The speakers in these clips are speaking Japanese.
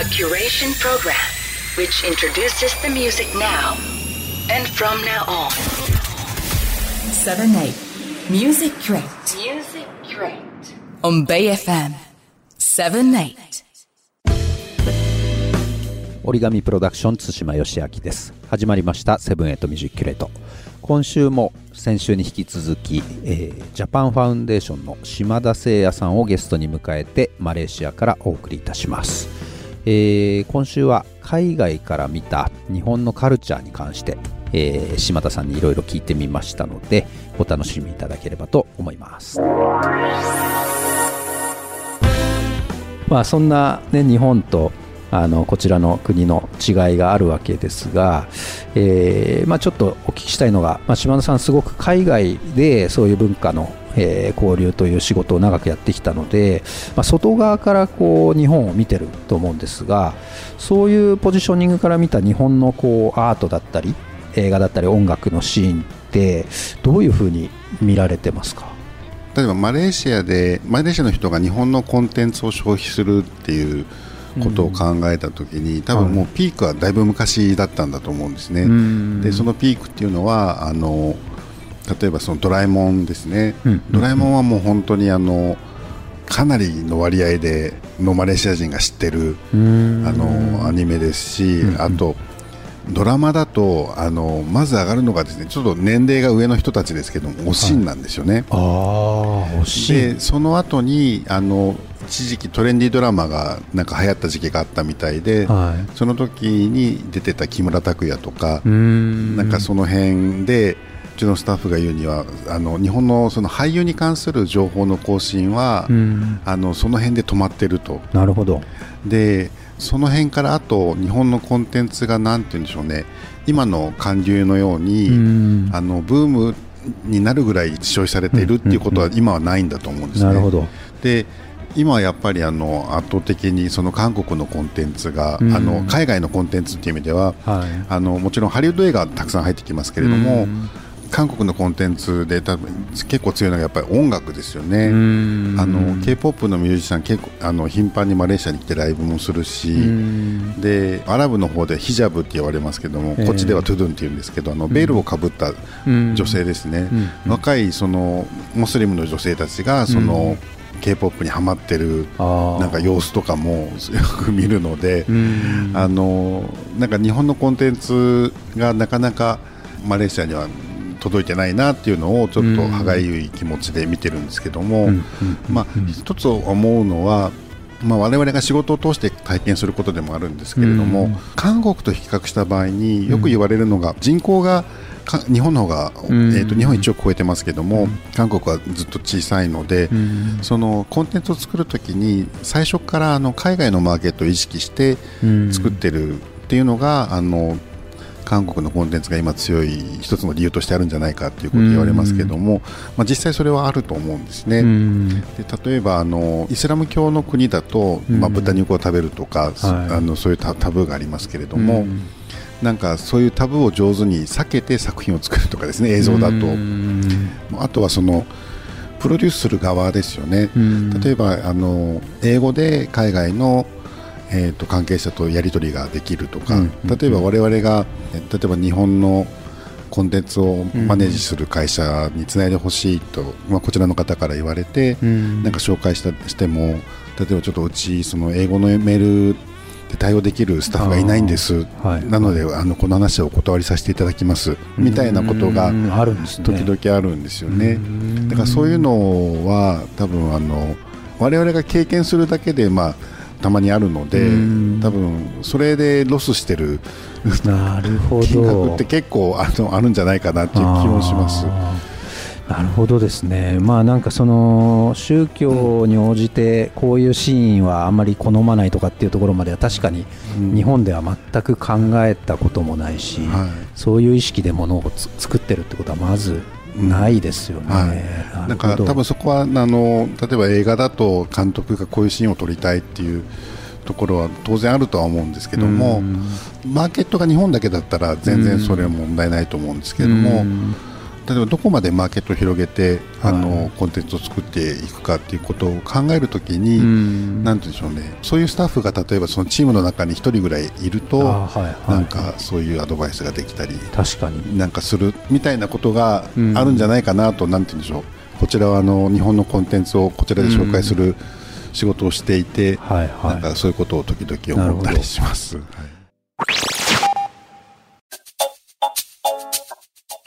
A curation program which introduces the music now and from now on. 7 8 Music Crate. Music Crate. on Bay FM 7 8 origami PRODUCTIONS 対馬義明です。始まりました。 Seven Eight Music Crate 今週も先週に引き続き、えー Japan Foundation の島田誠也さんをゲストに迎えてマレーシアからお送りいたします、えー今週は海外から見た日本のカルチャーに関して、えー島田さんにいろいろ聞いてみましたのでお楽しみいただければと思います。まあ、そんな、ね、日本とあのこちらの国の違いがあるわけですが、えーまあ、ちょっとお聞きしたいのが、まあ、島田さん、すごく海外でそういう文化の、えー交流という仕事を長くやってきたので、まあ、外側からこう日本を見てると思うんですがそういうポジショニングから見た日本のこうアートだったり映画だったり音楽のシーンってどういうふうに見られてますか？例えばマレーシアでマレーシアの人が日本のコンテンツを消費するっていうことを考えた時に、多分もうピークはだいぶ昔だったんだと思うんですね。でそのピークっていうのはあの例えばそのドラえもんですね、うん。ドラえもんはもう本当にあのかなりの割合でのマレーシア人が知ってるあのアニメですし、あとドラマだとあのまず上がるのがですねちょっと年齢が上の人たちですけどもおしんなんですよね。ああ惜しいでその後にあの一時期トレンディードラマがなんか流行った時期があったみたいで、はい。その時に出てた木村拓哉とか、ん。なんかその辺でうちのスタッフが言うにはあの日本のその俳優に関する情報の更新は、うん。あのその辺で止まってると。なるほど。でその辺からあと日本のコンテンツがなんて言うんでしょうね。今の韓流のように、うん。あのブームになるぐらい消費されているっていうことは今はないんだと思うんですね。なるほど。で今はやっぱりあの圧倒的にその韓国のコンテンツが、うん。あの海外のコンテンツっていう意味では、はい。あのもちろんハリウッド映画たくさん入ってきますけれども、うん韓国のコンテンツで多分結構強いのがやっぱり音楽ですよね。ん。あの K-POP のミュージシャン結構あの頻繁にマレーシアに来てライブもするし、ん。でアラブの方でヒジャブって言われますけども、ええ。こっちではトゥドゥンって言うんですけどあのベールをかぶったうん。女性ですね、うん。若いそのモスリムの女性たちがその、K-POP にハマってるなんか様子とかもよく見るので、うん。あのなんか日本のコンテンツがなかなかマレーシアには届いてないなっていうのをちょっと歯がゆい気持ちで見てるんですけども、うんまあ、一つ思うのは、まあ、我々が仕事を通して体験することでもあるんですけれども、うん。韓国と比較した場合によく言われるのが人口がか日本の方が、ん。えー、と日本1億超えてますけども、韓国はずっと小さいので、ん。そのコンテンツを作るときに最初からあの海外のマーケットを意識してうん。作ってるっていうのが、あの韓国のコンテンツが今強い一つの理由としてあるんじゃないかということを言われますけども、まあ、実際それはあると思うんですね。うん。で例えばあのイスラム教の国だと、まあ、うん豚肉を食べるとか、はい。あのそういうタタブーがありますけれども、うん。なんかそういうタブーを上手に避けて作品を作るとかですね映像だと、うんあとはそのプロデュースする側ですよね、うん。例えばあの英語で海外の、えー、と関係者とやり取りができるとか、うん。例えば我々がえ例えば日本のコンテンツをマネージする会社につないでほしいと、まあ、こちらの方から言われて、うん。なんか紹介したしても例えばちょっとうちその英語のメールで対応できるスタッフがいないんです、はい。なのであのこの話はお断りさせていただきます。みたいなことがうん。あるんですね。時々あるんですよね。うん。だからそういうのは多分あの我々が経験するだけでまあたまにあるのでうん。多分それでロスしてるなるほ金ど額って結構あのあるんじゃないかなっていう気もします。なるほどですね、まあなんかその宗教に応じてこういうシーンはあんまり好まないとかっていうところまでは確かにうん。日本では全く考えたこともないし、はい。そういう意識でものをつ作ってるってことはまずないですよね。はい、なんか多分そこはあの例えば映画だと監督がこういうシーンを撮りたいっていうところは当然あるとは思うんですけども、うん。マーケットが日本だけだったら全然それは問題ないと思うんですけれども、例えばどこまでマーケットを広げて、あのコンテンツを作っていくかっていうことを考えるときに、なんてでしょうね。そういうスタッフが例えばそのチームの中に1人ぐらいいると、はいはい、なんかそういうアドバイスができたり確かに。なんかするみたいなことがあるんじゃないかなと、なんていうんでしょう。こちらはあの日本のコンテンツをこちらで紹介する仕事をしていて、はいはい、なんかそういうことを時々思ったりします。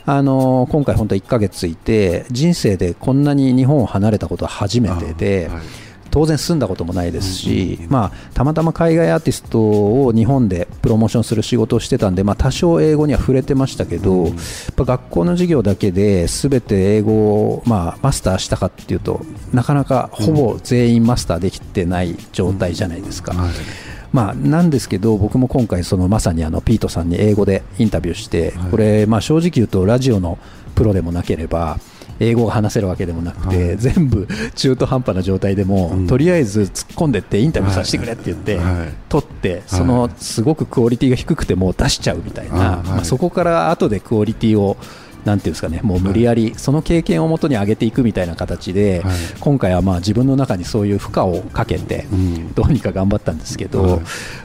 あの今回、本当1か月いて人生でこんなに日本を離れたことは初めてで、はい、当然住んだこともないですし、まあ、たまたま海外アーティストを日本でプロモーションする仕事をしてたんで、まあ、多少英語には触れてましたけど、学校の授業だけで全て英語を、まあ、マスターしたかっていうとなかなかほぼ全員マスターできてない状態じゃないですか。はいまあ、なんですけど僕も今回そのまさにあのピートさんに英語でインタビューして、これまあ正直言うとラジオのプロでもなければ英語が話せるわけでもなくて、全部 中途半端な状態でも、とりあえず突っ込んでってインタビューさせてくれって言って、取ってそのすごくクオリティが低くても出しちゃうみたいな、まあ、そこから後でクオリティをなんていうんですかね、もう無理やり、その経験をもとに上げていくみたいな形で、今回はまあ自分の中にそういう負荷をかけて、どうにか頑張ったんですけど、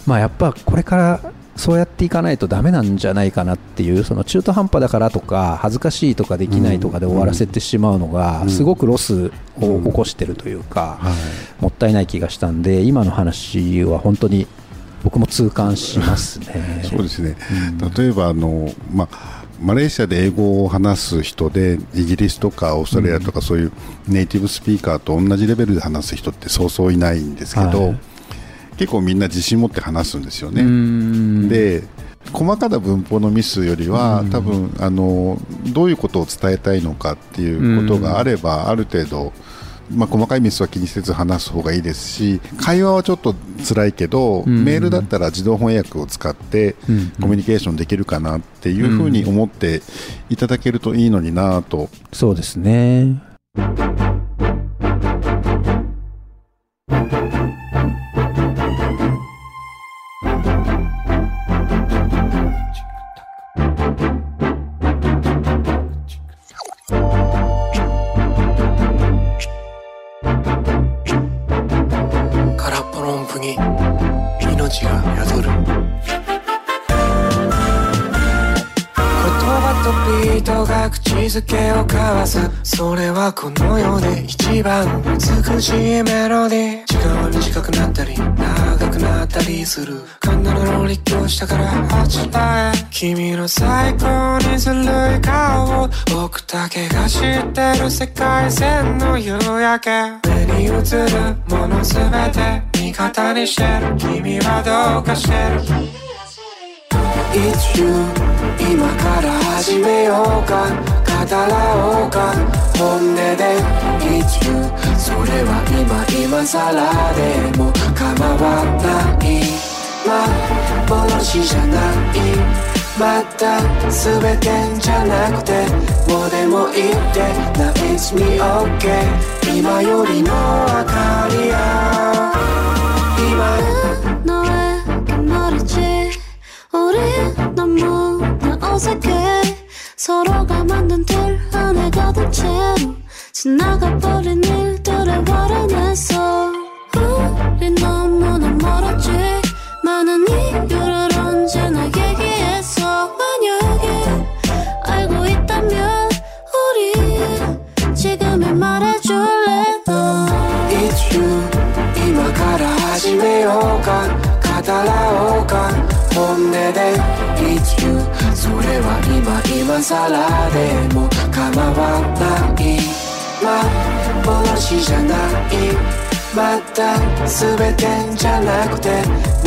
まあやっぱこれからそうやっていかないとだめなんじゃないかなっていうその中途半端だからとか恥ずかしいとかできないとかで終わらせてしまうのがすごくロスを起こしてるというかもったいない気がしたんで今の話は本当に僕も痛感しますね。そうですね、例えばあの、まあマレーシアで英語を話す人でイギリスとかオーストラリアとかそういうネイティブスピーカーと同じレベルで話す人ってそうそういないんですけど、はい、結構みんな自信持って話すんですよね。で細かな文法のミスよりは多分あのどういうことを伝えたいのかっていうことがあればある程度まあ、細かいミスは気にせず話す方がいいですし会話はちょっと辛いけど、うん、メールだったら自動翻訳を使ってコミュニケーションできるかなっていうふうに思っていただけるといいのになと。そうですねづけを交わす。それはこの世で一番美しいメロディー。時間は短くなったり長くなったりする。神田の立教したから八へ君の最高にずるい顔を僕だけが知ってる世界線の夕焼け。目に映るもの全て味方にしてる。君はどうかしてる。It's you 今から始めようか。語らおうか。本音で It's you それは今今更でも構わない。幻じゃないまた全てじゃなくて。もうでもいいって。Now it's me OK 今よりの明かりや。今 어색해. 서로가 만든 틀 안에 가득 채로 지나가버린 일들의 월안에서. 우린 너무나 멀었지. 많은 이유를 언제나 얘기했어 만약에 알고 있다면 우리 지금에 말해줄래 너? It's you 이마 가라 하지 매오간 가다라오간 봄내대. It's you は今今更でも構わない幻じゃないまた全てじゃなくて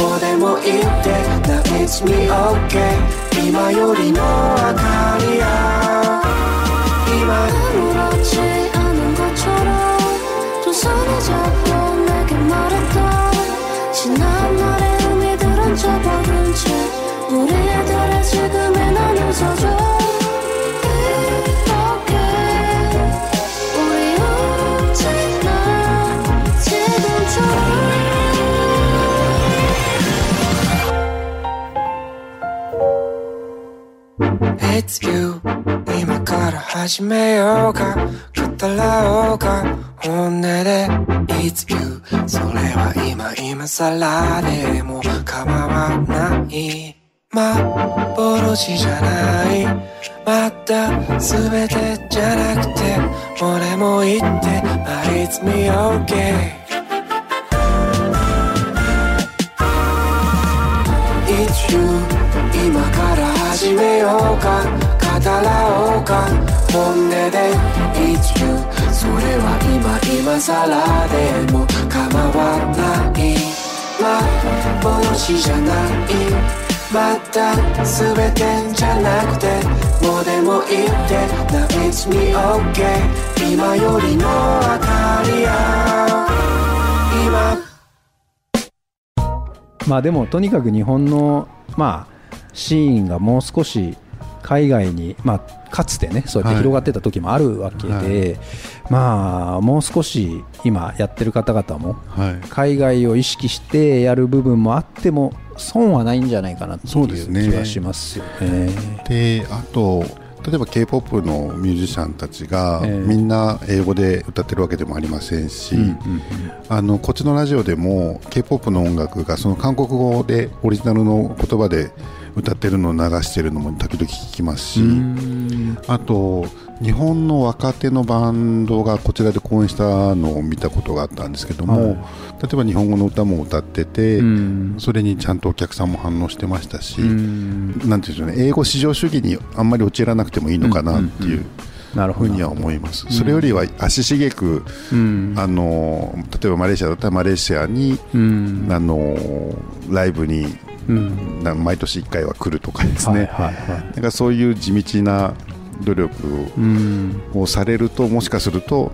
もうでもいいって Now it's me okay 今よりの明かりや今아무렇지않은것처럼두손을잡고내게말했던지난날의의미들은 접어둔 채 우리들의 지금의 난 웃어줘 이렇게 우리 언제나 지금처럼 It's you 今から から始めようか語らおうか本音で It's you それは今今更でも構わない 幻じゃない。また全てじゃなくて俺も言って But it's me okay 今から始めようか語らおうか。本音で It's you それは今今更でも構わない。幻じゃないまた全てじゃなくてもうでも言って Now it's me OK 今よりの明かりや今まあでもとにかく日本のまあシーンがもう少し海外にまあかつてねそうやって広がってた時もあるわけで、まあもう少し今やってる方々もはい。海外を意識してやる部分もあっても損はないんじゃないかなっていう気はしますよね。であと例えば k p o p のミュージシャンたちが、ええ。みんな英語で歌ってるわけでもありませんし、あのこっちのラジオでも k p o p の音楽がその韓国語でオリジナルの言葉で歌ってるのを流してるのも時々聞きますし、あと日本の若手のバンドがこちらで公演したのを見たことがあったんですけども、例えば日本語の歌も歌ってて、ん。それにちゃんとお客さんも反応してましたし、なんていうんでしょうね英語至上主義にあんまり陥らなくてもいいのかなっていうなるほどふうには思います、それよりは足しげく、うん。あの例えばマレーシアだったらマレーシアに、うん。あのライブにうん。な毎年1回は来るとかですね、はいはいはい。なんかそういう地道な努力うんをされるともしかすると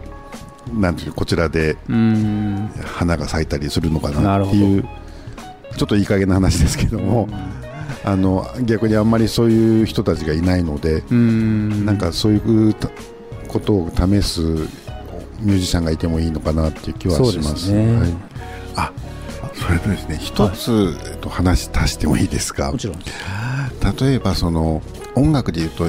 なんていうこちらでうん花が咲いたりするのかなっていうちょっといい加減な話ですけども、あの逆にあんまりそういう人たちがいないので、うん。なんかそういうたことを試すミュージシャンがいてもいいのかなっていう気はします。ですね。はい、あそれでですね一つ、えっと、話足してもいいですか？もちろん。例えばその音楽でいうと、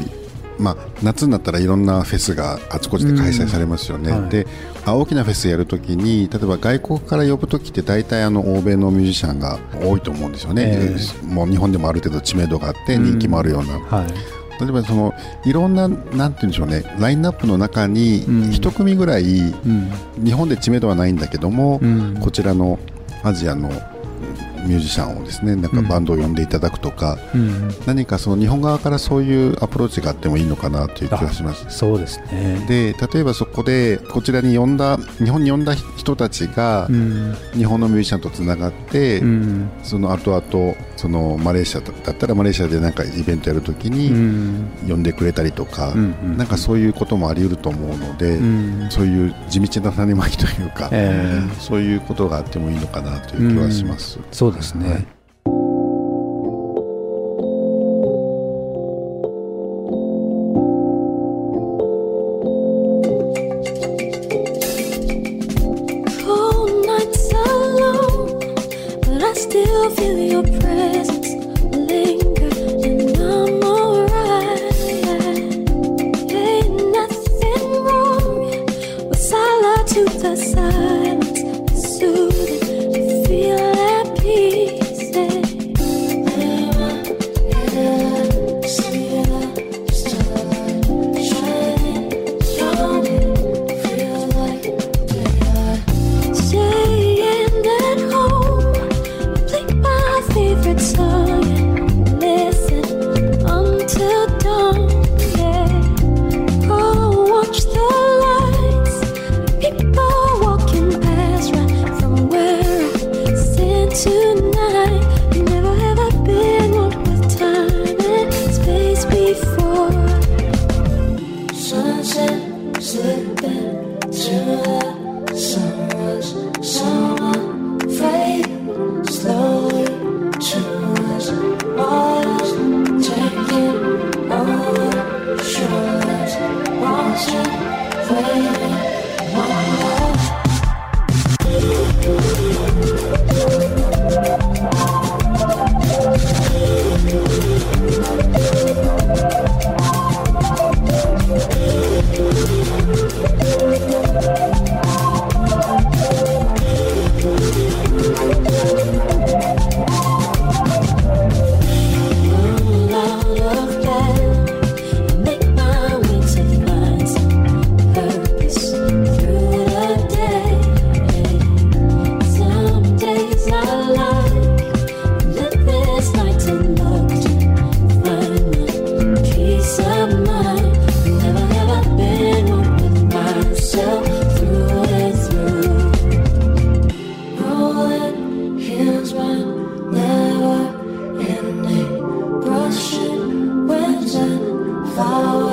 まあ、夏になったらいろんなフェスがあちこちで開催されますよね、うんはい。であ大きなフェスやるときに例えば外国から呼ぶときって大体あの欧米のミュージシャンが多いと思うんですよね、えもう日本でもある程度知名度があって人気もあるような、はい。例えばそのいろんななんて言うんでしょうねラインナップの中にうん。一組ぐらい、うん。日本で知名度はないんだけども、うん。こちらのアジアのミュージシャンをですねなんかバンドを呼んでいただくとか、うん。何かその日本側からそういうアプローチがあってもいいのかなという気がします。そうですね。で例えばそこでこちらに呼んだ日本に呼んだ人たちがうん。日本のミュージシャンとつながって、うん。その後々そのマレーシアだったらマレーシアでなんかイベントやるときうにん。呼んでくれたりとか、うんうん。なんかそういうこともあり得ると思うので、うん。そういう地道な種まきというか、えーそういうことがあってもいいのかなという気はします。そうですね、はい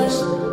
Christ.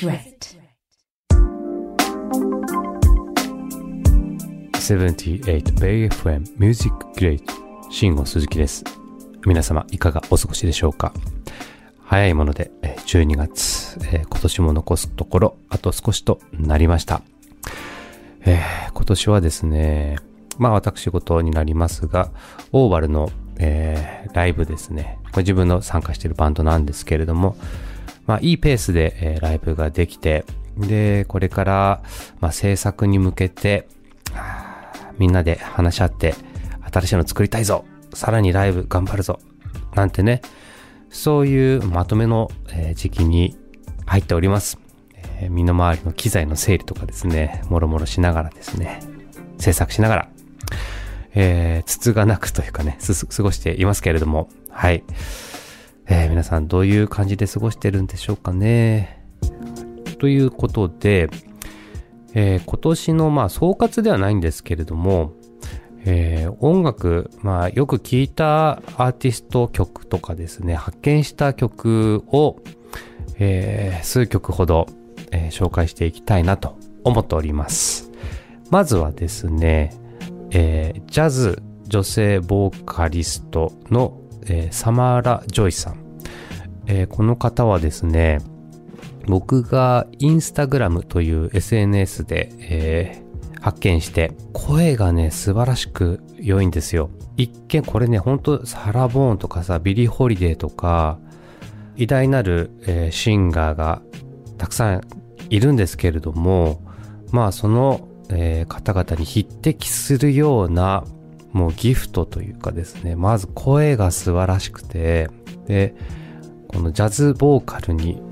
Threat. 78 Bay FM Music Great 慎吾鈴木です。皆様いかがお過ごしでしょうか？早いもので12月、えー今年も残すところあと少しとなりました、えー今年はですねまあ私事になりますがオーバルの、えーライブですね。これ自分の参加しているバンドなんですけれどもまあいいペースで、えライブができてでこれから、まあ、制作に向けてみんなで話し合って、新しいの作りたいぞさらにライブ頑張るぞなんてね、そういうまとめの、え時期に入っております。え身の回りの機材の整理とかですね、もろもろしながらですね、制作しながら、えー、つつがなくというかね、過ごしていますけれども、はい。えー皆さんどういう感じで過ごしてるんでしょうかね。ということで、えー今年のまあ総括ではないんですけれども、えー音楽、まあよく聴いたアーティスト曲とかですね、発見した曲を、えー数曲ほど、えー紹介していきたいなと思っております。まずはですね、えージャズ女性ボーカリストの、えーサマーラ・ジョイさん。えーこの方はですね、僕がインスタグラムという SNS で、えー発見して、声がね、素晴らしく良いんですよ。一見これね、ほんとサラ・ボーンとかさ、ビリー・ホリデーとか、偉大なる、えーシンガーがたくさんいるんですけれども、まあその、えー方々に匹敵するような、もうギフトというかですね、まず声が素晴らしくて、で、このジャズボーカルに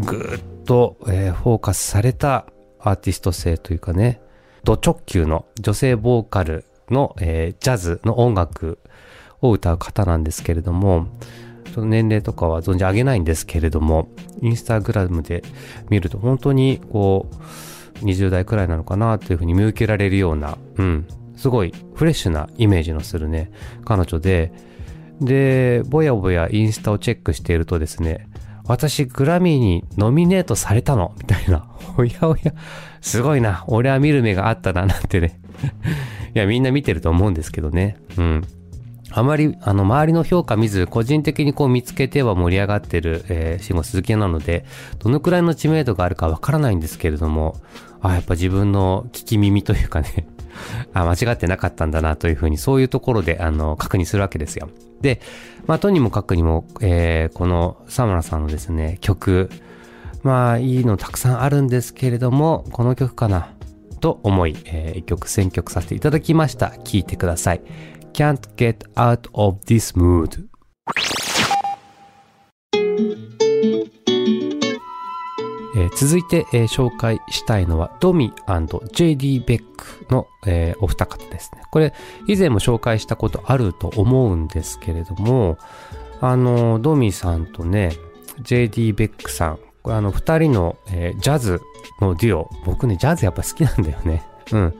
ぐーっと、えーフォーカスされたアーティスト性というかね、ド直球の女性ボーカルの、えージャズの音楽を歌う方なんですけれども、その年齢とかは存じ上げないんですけれども、インスタグラムで見ると本当にこう、20代くらいなのかなというふうに見受けられるような、うん、すごいフレッシュなイメージのするね、彼女で、で、ぼやぼやインスタをチェックしているとですね、私グラミーにノミネートされたの？みたいな。おやおや、すごいな。俺は見る目があったな、なんてね。いや、みんな見てると思うんですけどね。うん。あまり、あの、周りの評価見ず、個人的にこう見つけては盛り上がってる、えー、慎吾鈴木なので、どのくらいの知名度があるかわからないんですけれども、あ、やっぱ自分の聞き耳というかね、あ、間違ってなかったんだなというふうに、そういうところで、あの、確認するわけですよ。で、まあ、とにもかくにも、えーこのサムラさんのですね、曲、まあ、いいのたくさんあるんですけれども、この曲かな、と思い、えー一曲選曲させていただきました。聴いてください。Can't get out of this mood. えー続いて、えー紹介したいのはドミ &JD ベックの、えーお二方ですね。これ以前も紹介したことあると思うんですけれども、あの、ドミさんとね、JD ベックさん、これあの二人の、えージャズのデュオ、僕ね、ジャズやっぱ好きなんだよね。うん。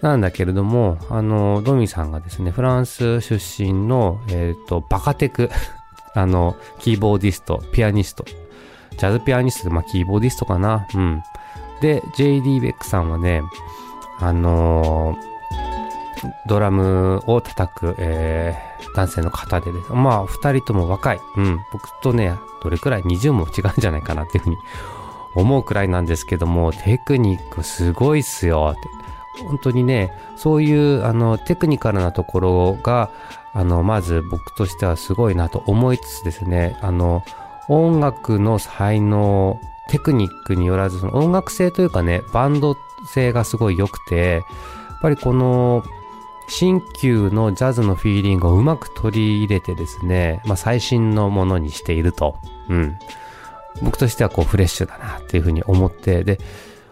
なんだけれども、あの、ドミさんがですね、フランス出身の、えっ、と、バカテク、あの、キーボーディスト、ピアニスト、ジャズピアニストで、まあ、キーボーディストかな。うん。で、JD ベックさんはね、あのードラムを叩く、えー男性の方でで。まあ、二人とも若い。うん。僕とね、どれくらい ?20 も違うんじゃないかなっていうふうに 思うくらいなんですけども、テクニックすごいっすよ。本当にね、そういう、あの、テクニカルなところが、あの、まず僕としてはすごいなと思いつつですね、あの、音楽の才能、テクニックによらず、その音楽性というかね、バンド性がすごい良くて、やっぱりこの、新旧のジャズのフィーリングをうまく取り入れてですね、まあ最新のものにしていると。うん。僕としてはこうフレッシュだなっていうふうに思って、で、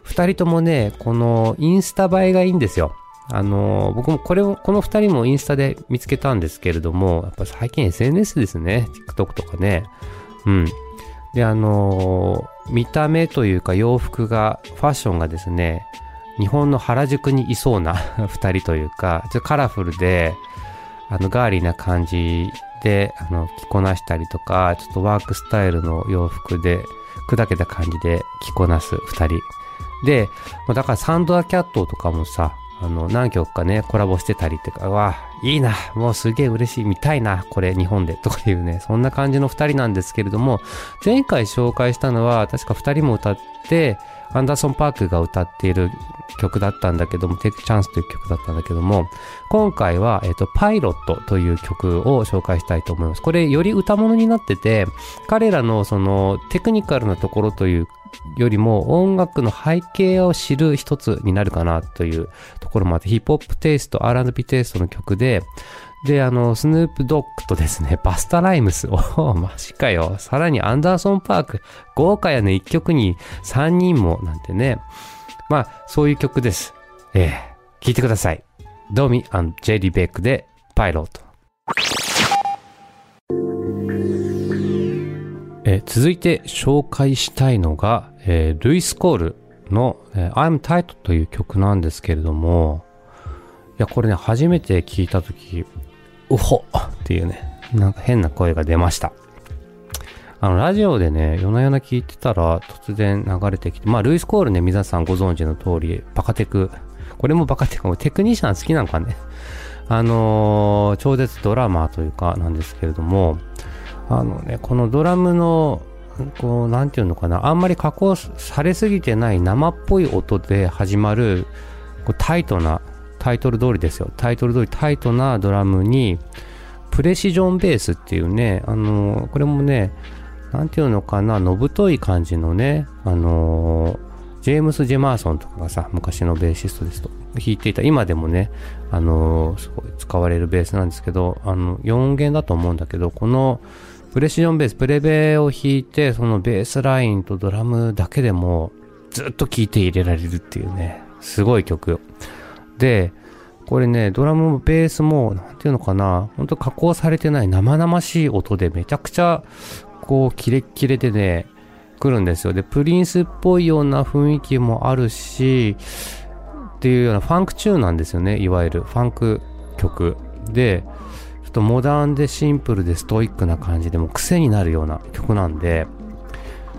二人ともね、このインスタ映えがいいんですよ。あの、僕もこれを、この二人もインスタで見つけたんですけれども、やっぱ最近 SNS ですね。TikTok とかね。うん。で、あの見た目というか洋服が、ファッションがですね、日本の原宿にいそうな 二人というか、ちょっとカラフルで、あの、ガーリーな感じで、あの、着こなしたりとか、ちょっとワークスタイルの洋服で砕けた感じで着こなす二人。で、だからサンドアキャットとかもさ、あの、何曲かね、コラボしてたりってか、わ、いいな、もうすげえ嬉しい、見たいな、これ日本で、とかいうね、そんな感じの二人なんですけれども、前回紹介したのは、確か二人も歌って、アンダーソン・パークが歌っている曲だったんだけども、テイクチャンスという曲だったんだけども、今回は、えっ、と、パイロットという曲を紹介したいと思います。これ、より歌物になってて、彼らのそのテクニカルなところというよりも音楽の背景を知る一つになるかなというところもあって、ヒップホップテイスト、R&B テイストの曲で、で、あの、スヌープドッグとですね、バスタライムス、おお、マジかよ。さらにアンダーソンパーク、豪華やね、一曲に三人も、なんてね。まあ、そういう曲です。ええ聞いてください。ドミ &JD ベックで、パイロット。えー続いて紹介したいのが、えールイス・コールの、えー I'm Tight という曲なんですけれども、いや、これね、初めて聞いたとき、うほっていうね、なんか変な声が出ました。あの、ラジオでね、夜な夜な聞いてたら突然流れてきて、まあ、ルイス・コールね、皆さんご存知の通り、バカテク、これもバカテク、テクニシャン好きなんかね、あのー超絶ドラマーというかなんですけれども、あのね、このドラムの、こう、なんていうのかな、あんまり加工されすぎてない生っぽい音で始まる、こうタイトな、タイトル通りですよ。タイトル通りタイトなドラムに、プレシジョンベースっていうね、あのこれもね、なんていうのかな、のぶとい感じのね、あのジェームス・ジェマーソンとかがさ、昔のベーシストですと、弾いていた、今でもね、あのすごい使われるベースなんですけど、あの、4弦だと思うんだけど、この、プレシジョンベース、プレベを弾いて、そのベースラインとドラムだけでも、ずっと聴いて入れられるっていうね、すごい曲。で、これね、ドラムもベースも、なんていうのかな、本当加工されてない生々しい音でめちゃくちゃ、こう、キレッキレでね、来るんですよ。で、プリンスっぽいような雰囲気もあるし、っていうようなファンクチューンなんですよね、いわゆるファンク曲。で、っとモダンでシンプルでストイックな感じでも癖になるような曲なんで、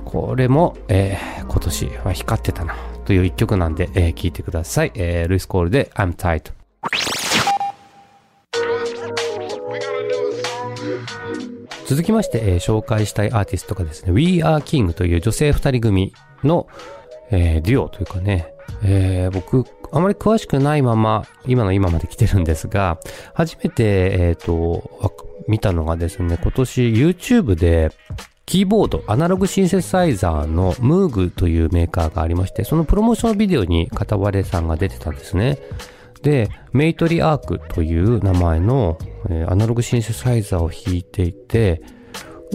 これも、えー今年は光ってたなという一曲なんで、えー聴いてください。えールイス・コールで I'm Tight。続きまして、えー紹介したいアーティストがですね、We Are King という女性二人組の、えーデュオというかね、えー僕、あまり詳しくないまま、今の今まで来てるんですが、初めて、えっ、と、見たのがですね、今年 YouTube で、キーボード、アナログシンセサイザーのムーグというメーカーがありまして、そのプロモーションビデオに片割れさんが出てたんですね。で、メイトリアークという名前の、えーアナログシンセサイザーを弾いていて、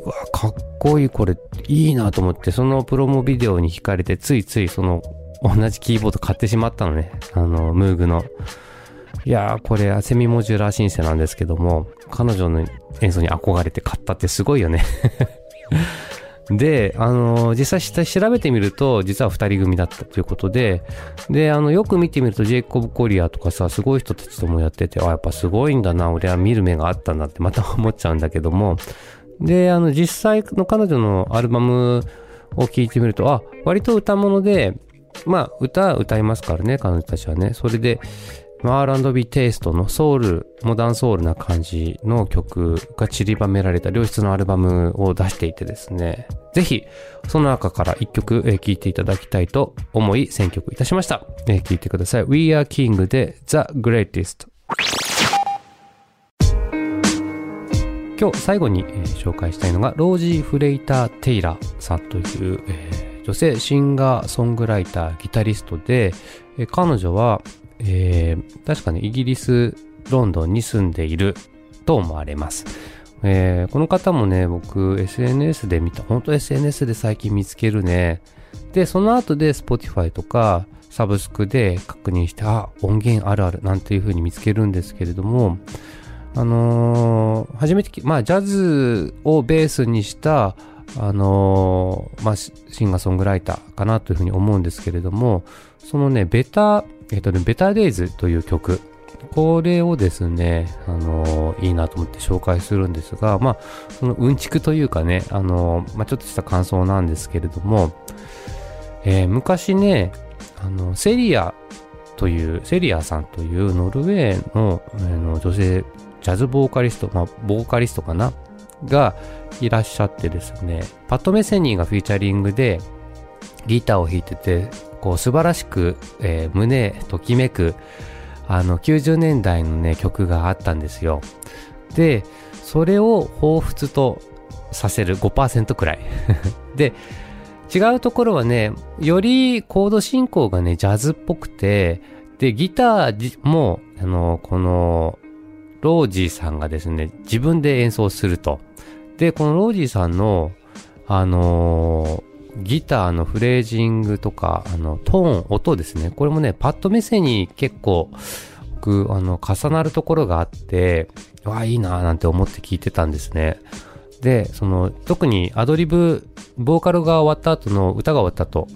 うわ、かっこいい、これ、いいなと思って、そのプロモビデオに惹かれて、ついついその、同じキーボード買ってしまったのね。あの、ムーグの。いやー、これ、セミモジュラーシンセなんですけども、彼女の演奏に憧れて買ったってすごいよね。で、あのー実際調べてみると、実は二人組だったということで、で、あの、よく見てみると、ジェイコブ・コリアとかさ、すごい人たちともやってて、あ、やっぱすごいんだな、俺は見る目があったんだってまた思っちゃうんだけども、で、あの、実際の彼女のアルバムを聴いてみると、あ、割と歌物で、まあ、歌歌いますからね、彼女たちはね。それで、まあ R&B テイストのソウル、モダンソウルな感じの曲が散りばめられた良質のアルバムを出していてですね、ぜひ、その中から一曲聴、えーいていただきたいと思い選曲いたしました。えー聴いてください。We Are King で The Greatest。今日最後に、えー紹介したいのがロージー・フレイター・テイラーさんという、えー女性シンガーソングライターギタリストで、彼女は、えー確かねイギリスロンドンに住んでいると思われます、えーこの方もね僕 SNS で見た本当 SNS で最近見つけるね。でその後で Spotify とかサブスクで確認してあ音源あるあるなんていう風に見つけるんですけれどもあのー初めて、まあ、ジャズをベースにした、あのーまあ、シンガーソングライターかなというふうに思うんですけれども、そのね、 Better、えっ、とね、 Better Days という曲これをですね、あのいいなと思って紹介するんですが、まあ、そのうんちくというかね、あのまあ、ちょっとした感想なんですけれども、えー昔ね、あの、セリアという、セリアさんというノルウェーの,、あの女性ジャズボーカリスト、まあ、ボーカリストかながいらっしゃってですね、パッド・メセニーがフィーチャリングでギターを弾いてて、こう素晴らしく、えー胸ときめく、あの90年代のね曲があったんですよ。で、それを彷彿とさせる5%くらい。で、違うところはね、よりコード進行がね、ジャズっぽくて、で、ギターも、あの、この、ロージーさんがですね、自分で演奏すると。で、このロージーさんの、あのーギターのフレージングとか、あの、トーン、音ですね。これもね、パッド目線に結構、あの、重なるところがあって、わあ、いいなーなんて思って聞いてたんですね。で、その、特にアドリブ、ボーカルが終わった後の歌が終わった後、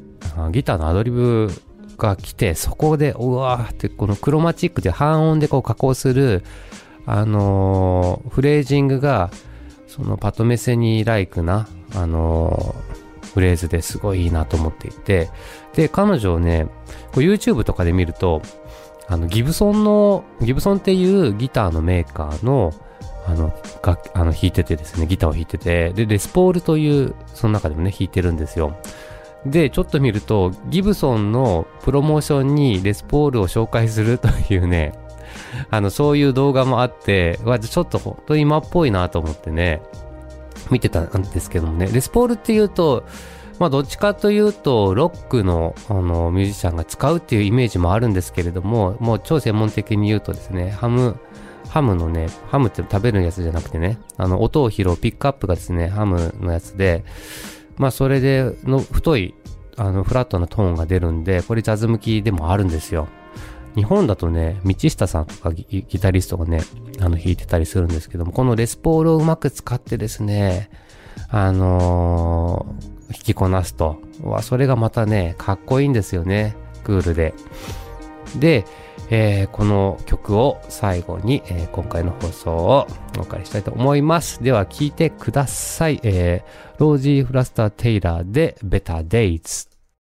ギターのアドリブが来て、そこで、うわーって、このクロマチックで半音でこう加工する、あのーフレージングが、そのパトメセニーライクな、あのーフレーズですごいいいなと思っていて、で、彼女をね、YouTube とかで見ると、あの、ギブソンの、ギブソンっていうギターのメーカーの、あの、楽あの、弾いててですね、ギターを弾いてて、で、レスポールという、その中でもね、弾いてるんですよ。で、ちょっと見ると、ギブソンのプロモーションにレスポールを紹介するというね、あの、そういう動画もあって、わちょっと本当に今っぽいなと思ってね、見てたんですけどもね、レスポールっていうと、まあどっちかというと、ロックのあのミュージシャンが使うっていうイメージもあるんですけれども、もう超専門的に言うとですね、ハム、ハムのね、ハムって食べるやつじゃなくてね、あの音を拾うピックアップがですね、ハムのやつで、まあそれでの太い、あのフラットなトーンが出るんで、これジャズ向きでもあるんですよ。日本だとね、道下さんとかギタリストがね、あの弾いてたりするんですけども、このレスポールをうまく使ってですね、あのー弾きこなすと。わ、それがまたね、かっこいいんですよね。クールで。で、えーこの曲を最後に、えー今回の放送をお別れしたいと思います。では聴いてください。えーロージー・フラスター・テイラーで Better Days。